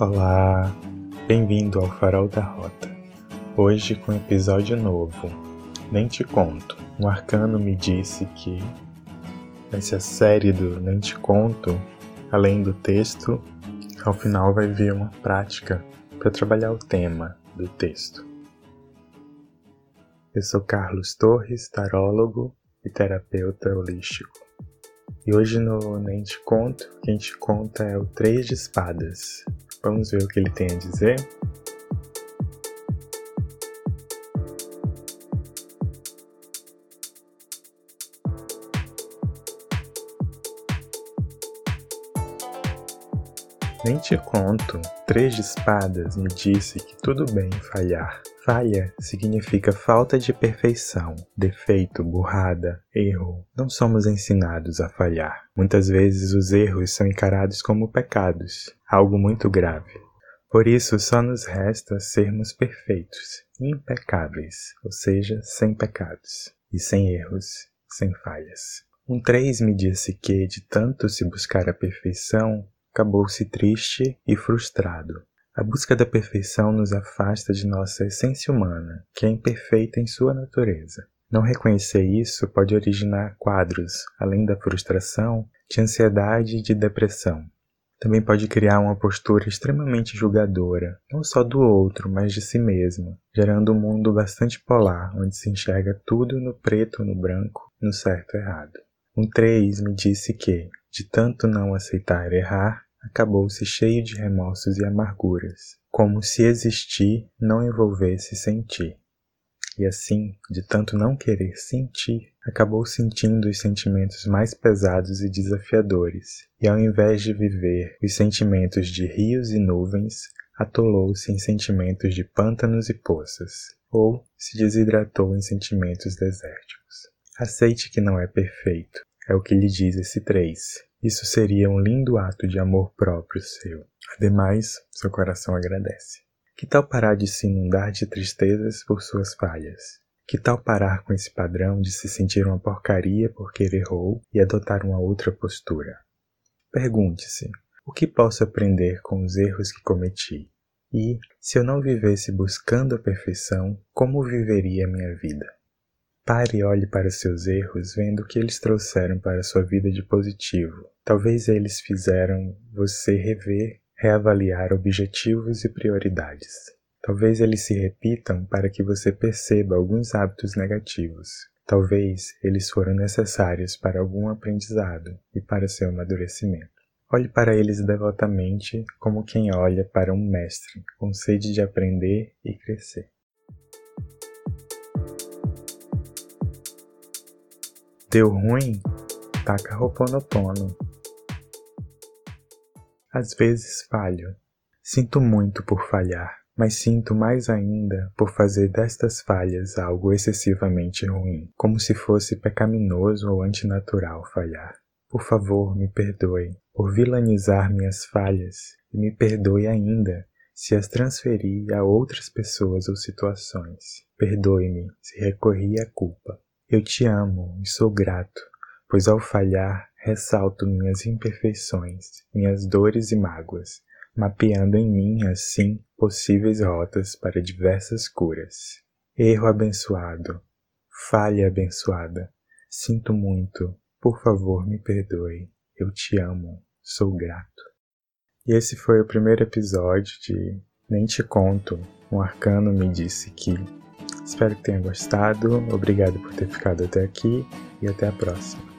Olá, bem-vindo ao Farol da Rota. Hoje com episódio novo. Nem te conto. Um arcano me disse que nessa série do Nem te conto, além do texto, ao final vai vir uma prática para trabalhar o tema do texto. Eu sou Carlos Torres, tarólogo e terapeuta holístico. E hoje no Nem Te Conto, quem te conta é o Três de Espadas. Vamos ver o que ele tem a dizer? Nem te conto, Três de Espadas me disse que tudo bem falhar. Falha significa falta de perfeição, defeito, burrada, erro. Não somos ensinados a falhar. Muitas vezes os erros são encarados como pecados, algo muito grave. Por isso, só nos resta sermos perfeitos, impecáveis, ou seja, sem pecados, e sem erros, sem falhas. Um 3 me disse que, de tanto se buscar a perfeição, acabou-se triste e frustrado. A busca da perfeição nos afasta de nossa essência humana, que é imperfeita em sua natureza. Não reconhecer isso pode originar quadros, além da frustração, de ansiedade e de depressão. Também pode criar uma postura extremamente julgadora, não só do outro, mas de si mesmo, gerando um mundo bastante polar, onde se enxerga tudo no preto ou no branco, no certo ou errado. Um 3 me disse que, de tanto não aceitar errar, acabou-se cheio de remorsos e amarguras, como se existir não envolvesse sentir. E assim, de tanto não querer sentir, acabou sentindo os sentimentos mais pesados e desafiadores, e ao invés de viver os sentimentos de rios e nuvens, atolou-se em sentimentos de pântanos e poças, ou se desidratou em sentimentos desérticos. Aceite que não é perfeito, é o que lhe diz esse três, isso seria um lindo ato de amor próprio seu. Ademais, seu coração agradece. Que tal parar de se inundar de tristezas por suas falhas? Que tal parar com esse padrão de se sentir uma porcaria porque errou e adotar uma outra postura? Pergunte-se: o que posso aprender com os erros que cometi? E, se eu não vivesse buscando a perfeição, como viveria a minha vida? Pare e olhe para seus erros, vendo o que eles trouxeram para sua vida de positivo. Talvez eles fizeram você rever, reavaliar objetivos e prioridades. Talvez eles se repitam para que você perceba alguns hábitos negativos. Talvez eles foram necessários para algum aprendizado e para seu amadurecimento. Olhe para eles devotamente como quem olha para um mestre, com sede de aprender e crescer. Deu ruim? Taca Roponopono. Às vezes falho. Sinto muito por falhar, mas sinto mais ainda por fazer destas falhas algo excessivamente ruim, como se fosse pecaminoso ou antinatural falhar. Por favor, me perdoe por vilanizar minhas falhas e me perdoe ainda se as transferi a outras pessoas ou situações. Perdoe-me se recorri à culpa. Eu te amo e sou grato, pois ao falhar ressalto minhas imperfeições, minhas dores e mágoas, mapeando em mim, assim, possíveis rotas para diversas curas. Erro abençoado, falha abençoada, sinto muito, por favor me perdoe, eu te amo, sou grato. E esse foi o primeiro episódio de Nem Te Conto. Um arcano me disse que Espero que tenha gostado. Obrigado por ter ficado até aqui e até a próxima.